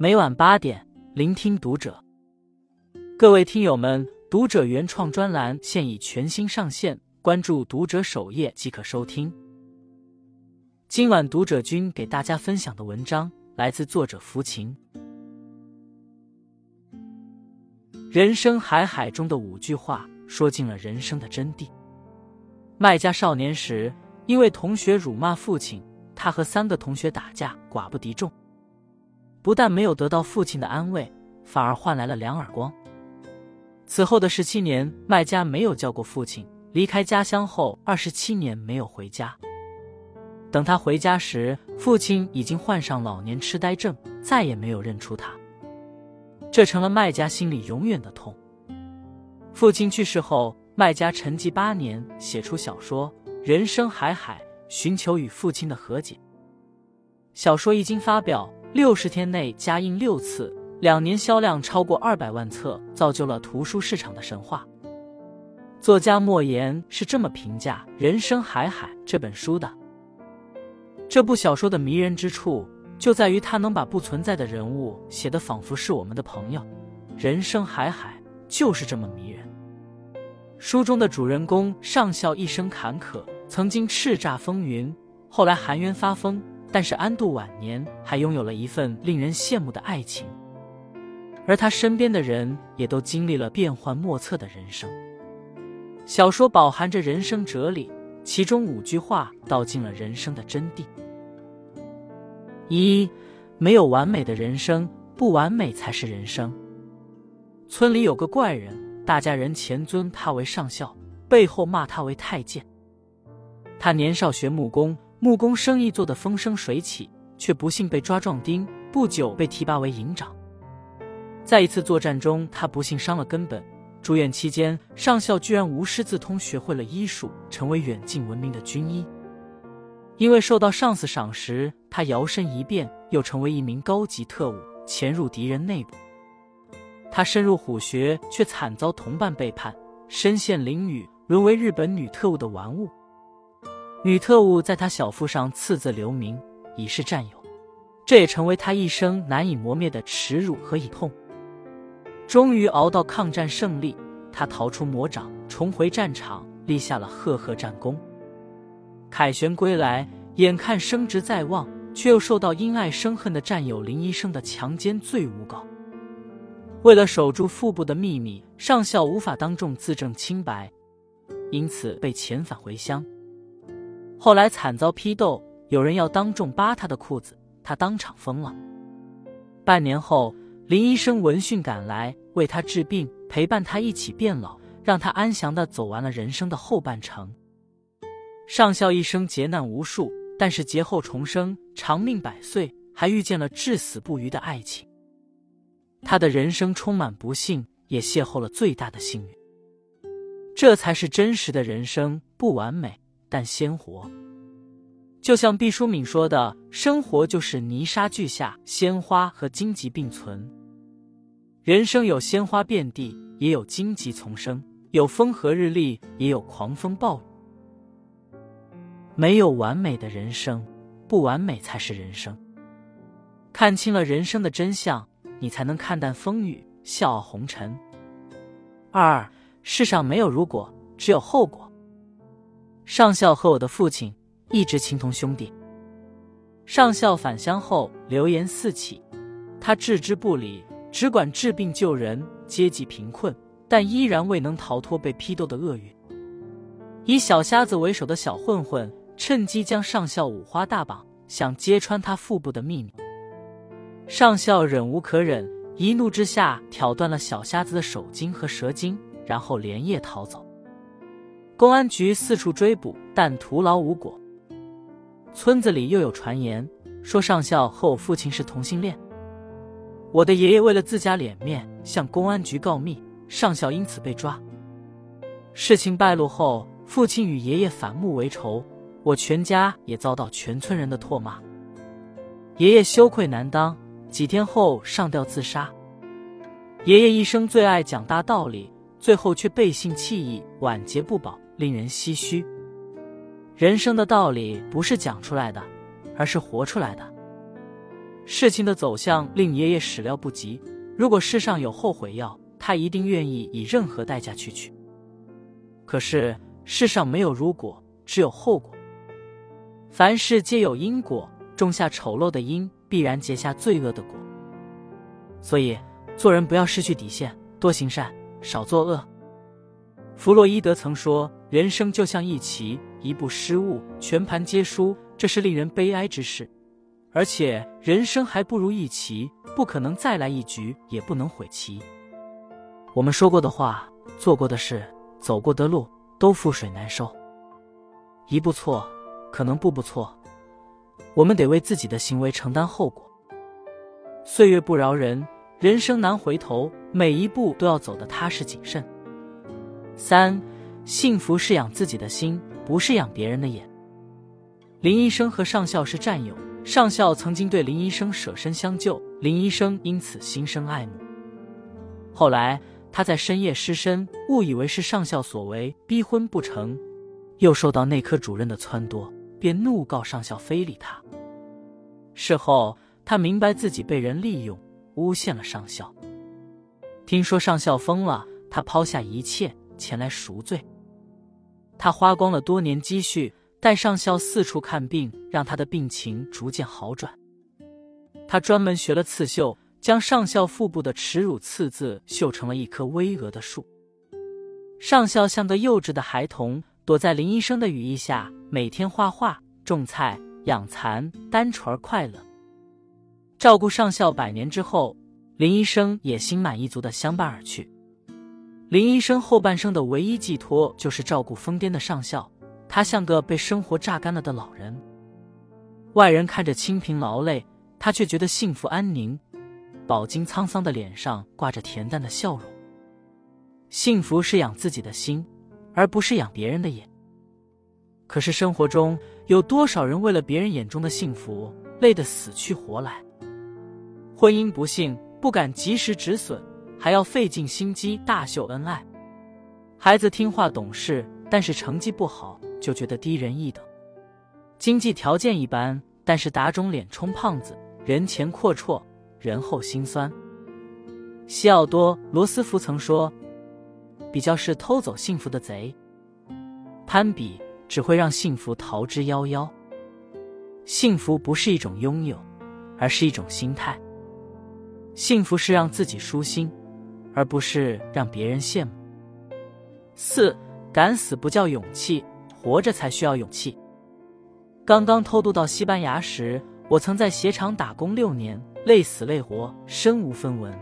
每晚八点，聆听读者。各位听友们，读者原创专栏现已全新上线，关注读者首页即可收听。今晚读者君给大家分享的文章来自作者福琴。人生海海中的五句话，说尽了人生的真谛。麦家少年时，因为同学辱骂父亲，他和三个同学打架，寡不敌众。不但没有得到父亲的安慰，反而换来了两耳光。此后的十七年，麦家没有叫过父亲。离开家乡后，二十七年没有回家。等他回家时，父亲已经患上老年痴呆症，再也没有认出他。这成了麦家心里永远的痛。父亲去世后，麦家沉寂八年，写出小说《人生海海》，寻求与父亲的和解。小说一经发表。六十天内加印六次，两年销量超过二百万册，造就了图书市场的神话。作家莫言是这么评价《人生海海》这本书的：这部小说的迷人之处，就在于它能把不存在的人物写得仿佛是我们的朋友。人生海海就是这么迷人。书中的主人公上校一生坎坷，曾经叱咤风云，后来含冤发疯。但是安度晚年，还拥有了一份令人羡慕的爱情，而他身边的人也都经历了变幻莫测的人生。小说饱含着人生哲理，其中五句话道尽了人生的真谛：一，没有完美的人生，不完美才是人生。村里有个怪人，大家人前尊他为上校，背后骂他为太监。他年少学木工。木工生意做得风生水起，却不幸被抓壮丁，不久被提拔为营长。在一次作战中，他不幸伤了根本，住院期间，上校居然无师自通学会了医术，成为远近闻名的军医。因为受到上司赏识，他摇身一变，又成为一名高级特务，潜入敌人内部。他深入虎穴，却惨遭同伴背叛，身陷囹圄，沦为日本女特务的玩物。女特务在他小腹上刺字留名，以示战友，这也成为他一生难以磨灭的耻辱和隐痛。终于熬到抗战胜利，他逃出魔掌，重回战场，立下了赫赫战功。凯旋归来，眼看升职在望，却又受到因爱生恨的战友林医生的强奸罪诬告。为了守住腹部的秘密，上校无法当众自证清白，因此被遣返回乡。后来惨遭批斗，有人要当众扒他的裤子，他当场疯了。半年后，林医生闻讯赶来，为他治病，陪伴他一起变老，让他安详的走完了人生的后半程。上校一生劫难无数，但是劫后重生，长命百岁，还遇见了至死不渝的爱情。他的人生充满不幸，也邂逅了最大的幸运。这才是真实的人生，不完美。但鲜活，就像毕淑敏说的：“生活就是泥沙俱下，鲜花和荆棘并存。人生有鲜花遍地，也有荆棘丛生；有风和日丽，也有狂风暴雨。没有完美的人生，不完美才是人生。看清了人生的真相，你才能看淡风雨，笑傲红尘。二，世上没有如果，只有后果。”上校和我的父亲一直情同兄弟。上校返乡后流言四起，他置之不理，只管治病救人，阶级贫困，但依然未能逃脱被批斗的厄运。以小瞎子为首的小混混趁机将上校五花大绑，想揭穿他腹部的秘密。上校忍无可忍，一怒之下挑断了小瞎子的手筋和舌筋，然后连夜逃走。公安局四处追捕，但徒劳无果。村子里又有传言说上校和我父亲是同性恋。我的爷爷为了自家脸面，向公安局告密，上校因此被抓。事情败露后，父亲与爷爷反目为仇，我全家也遭到全村人的唾骂。爷爷羞愧难当，几天后上吊自杀。爷爷一生最爱讲大道理，最后却背信弃义，晚节不保。令人唏嘘。人生的道理不是讲出来的，而是活出来的。事情的走向令爷爷始料不及。如果世上有后悔药，他一定愿意以任何代价去取。可是世上没有如果，只有后果。凡事皆有因果，种下丑陋的因，必然结下罪恶的果。所以做人不要失去底线，多行善，少作恶。弗洛伊德曾说：“人生就像一棋，一步失误，全盘皆输，这是令人悲哀之事。而且人生还不如一棋，不可能再来一局，也不能毁棋。”我们说过的话，做过的事，走过的路，都覆水难收。一步错。可能步步错，我们得为自己的行为承担后果。岁月不饶人，人生难回头，每一步都要走得踏实谨慎。三，幸福是养自己的心，不是养别人的眼。林医生和上校是战友，上校曾经对林医生舍身相救，林医生因此心生爱慕。后来他在深夜失身，误以为是上校所为，逼婚不成，又受到内科主任的撺掇。便怒告上校非礼他。事后，他明白自己被人利用，诬陷了上校。听说上校疯了，他抛下一切前来赎罪。他花光了多年积蓄，带上校四处看病，让他的病情逐渐好转。他专门学了刺绣，将上校腹部的耻辱刺字绣成了一棵巍峨的树。上校像个幼稚的孩童。躲在林医生的羽翼下，每天画画、种菜、养蚕，单纯而快乐。照顾上校百年之后，林医生也心满意足的相伴而去。林医生后半生的唯一寄托就是照顾疯癫的上校，他像个被生活榨干了的老人。外人看着清贫劳累，他却觉得幸福安宁。饱经沧桑的脸上挂着恬淡的笑容。幸福是养自己的心。而不是养别人的眼。可是生活中有多少人为了别人眼中的幸福累得死去活来？婚姻不幸不敢及时止损，还要费尽心机大秀恩爱。孩子听话懂事，但是成绩不好就觉得低人一等。经济条件一般，但是打肿脸充胖子，人前阔绰，人后心酸。西奥多·罗斯福曾说。比较是偷走幸福的贼，攀比只会让幸福逃之夭夭。幸福不是一种拥有，而是一种心态。幸福是让自己舒心，而不是让别人羡慕。四，敢死不叫勇气，活着才需要勇气。刚刚偷渡到西班牙时，我曾在鞋厂打工六年，累死累活，身无分文。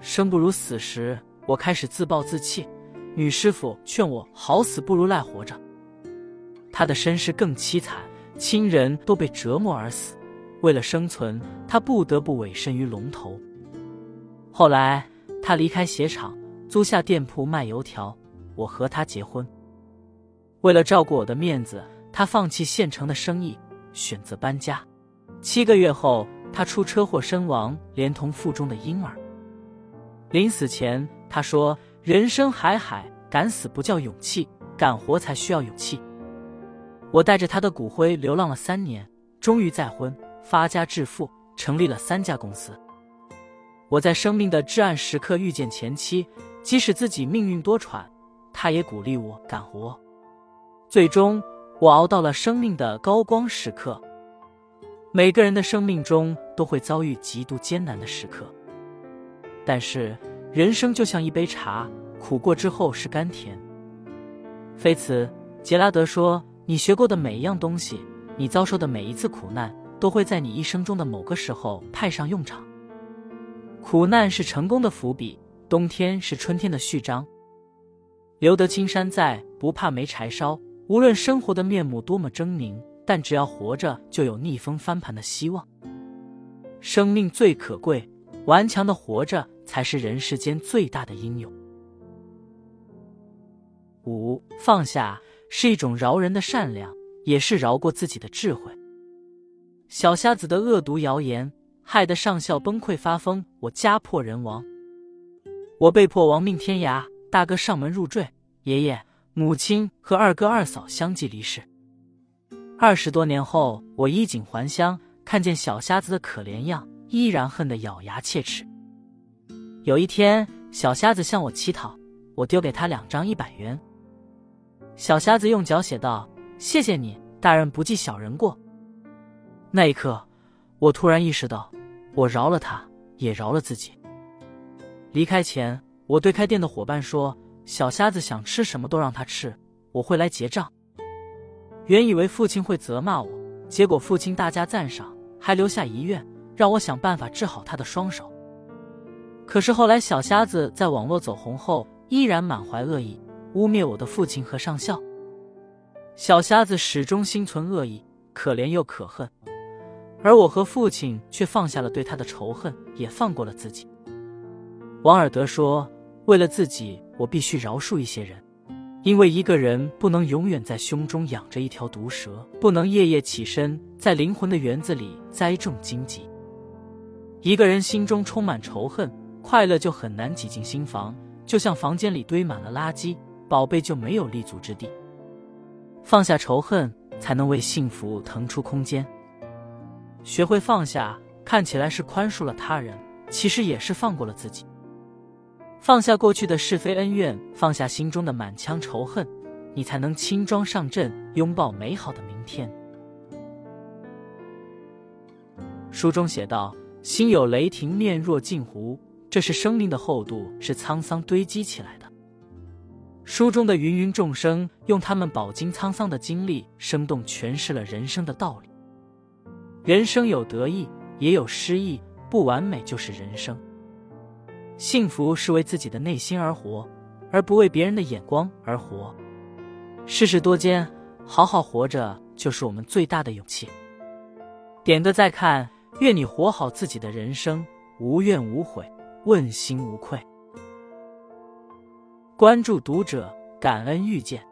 生不如死时。我开始自暴自弃，女师傅劝我好死不如赖活着。她的身世更凄惨，亲人都被折磨而死。为了生存，她不得不委身于龙头。后来，他离开鞋厂，租下店铺卖油条。我和他结婚。为了照顾我的面子，他放弃现成的生意，选择搬家。七个月后，他出车祸身亡，连同腹中的婴儿。临死前。他说：“人生海海，敢死不叫勇气，敢活才需要勇气。”我带着他的骨灰流浪了三年，终于再婚，发家致富，成立了三家公司。我在生命的至暗时刻遇见前妻，即使自己命运多舛，他也鼓励我敢活。最终，我熬到了生命的高光时刻。每个人的生命中都会遭遇极度艰难的时刻，但是。人生就像一杯茶，苦过之后是甘甜。菲茨杰拉德说：“你学过的每一样东西，你遭受的每一次苦难，都会在你一生中的某个时候派上用场。苦难是成功的伏笔，冬天是春天的序章。留得青山在，不怕没柴烧。无论生活的面目多么狰狞，但只要活着，就有逆风翻盘的希望。生命最可贵，顽强的活着。”才是人世间最大的英勇。五放下是一种饶人的善良，也是饶过自己的智慧。小瞎子的恶毒谣言害得上校崩溃发疯，我家破人亡，我被迫亡命天涯。大哥上门入赘，爷爷、母亲和二哥二嫂相继离世。二十多年后，我衣锦还乡。看见小瞎子的可怜样，依然恨得咬牙切齿。有一天，小瞎子向我乞讨，我丢给他两张一百元。小瞎子用脚写道：“谢谢你，大人不计小人过。”那一刻，我突然意识到，我饶了他，也饶了自己。离开前，我对开店的伙伴说：“小瞎子想吃什么都让他吃，我会来结账。”原以为父亲会责骂我，结果父亲大加赞赏，还留下遗愿，让我想办法治好他的双手。可是后来，小瞎子在网络走红后，依然满怀恶意，污蔑我的父亲和上校。小瞎子始终心存恶意，可怜又可恨。而我和父亲却放下了对他的仇恨，也放过了自己。王尔德说：“为了自己，我必须饶恕一些人，因为一个人不能永远在胸中养着一条毒蛇，不能夜夜起身在灵魂的园子里栽种荆棘。一个人心中充满仇恨，快乐就很难挤进心房，就像房间里堆满了垃圾，宝贝就没有立足之地。放下仇恨，才能为幸福腾出空间。”学会放下，看起来是宽恕了他人，其实也是放过了自己。放下过去的是非恩怨，放下心中的满腔仇恨，你才能轻装上阵，拥抱美好的明天。书中写道：“心有雷霆，面若镜湖。”这是生命的厚度，是沧桑堆积起来的。书中的芸芸众生，用他们饱经沧桑的经历，生动诠释了人生的道理。人生有得意，也有失意，不完美就是人生。幸福是为自己的内心而活，而不为别人的眼光而活。世事多艰，好好活着就是我们最大的勇气。点个再看，愿你活好自己的人生，无怨无悔，问心无愧。关注读者，感恩遇见。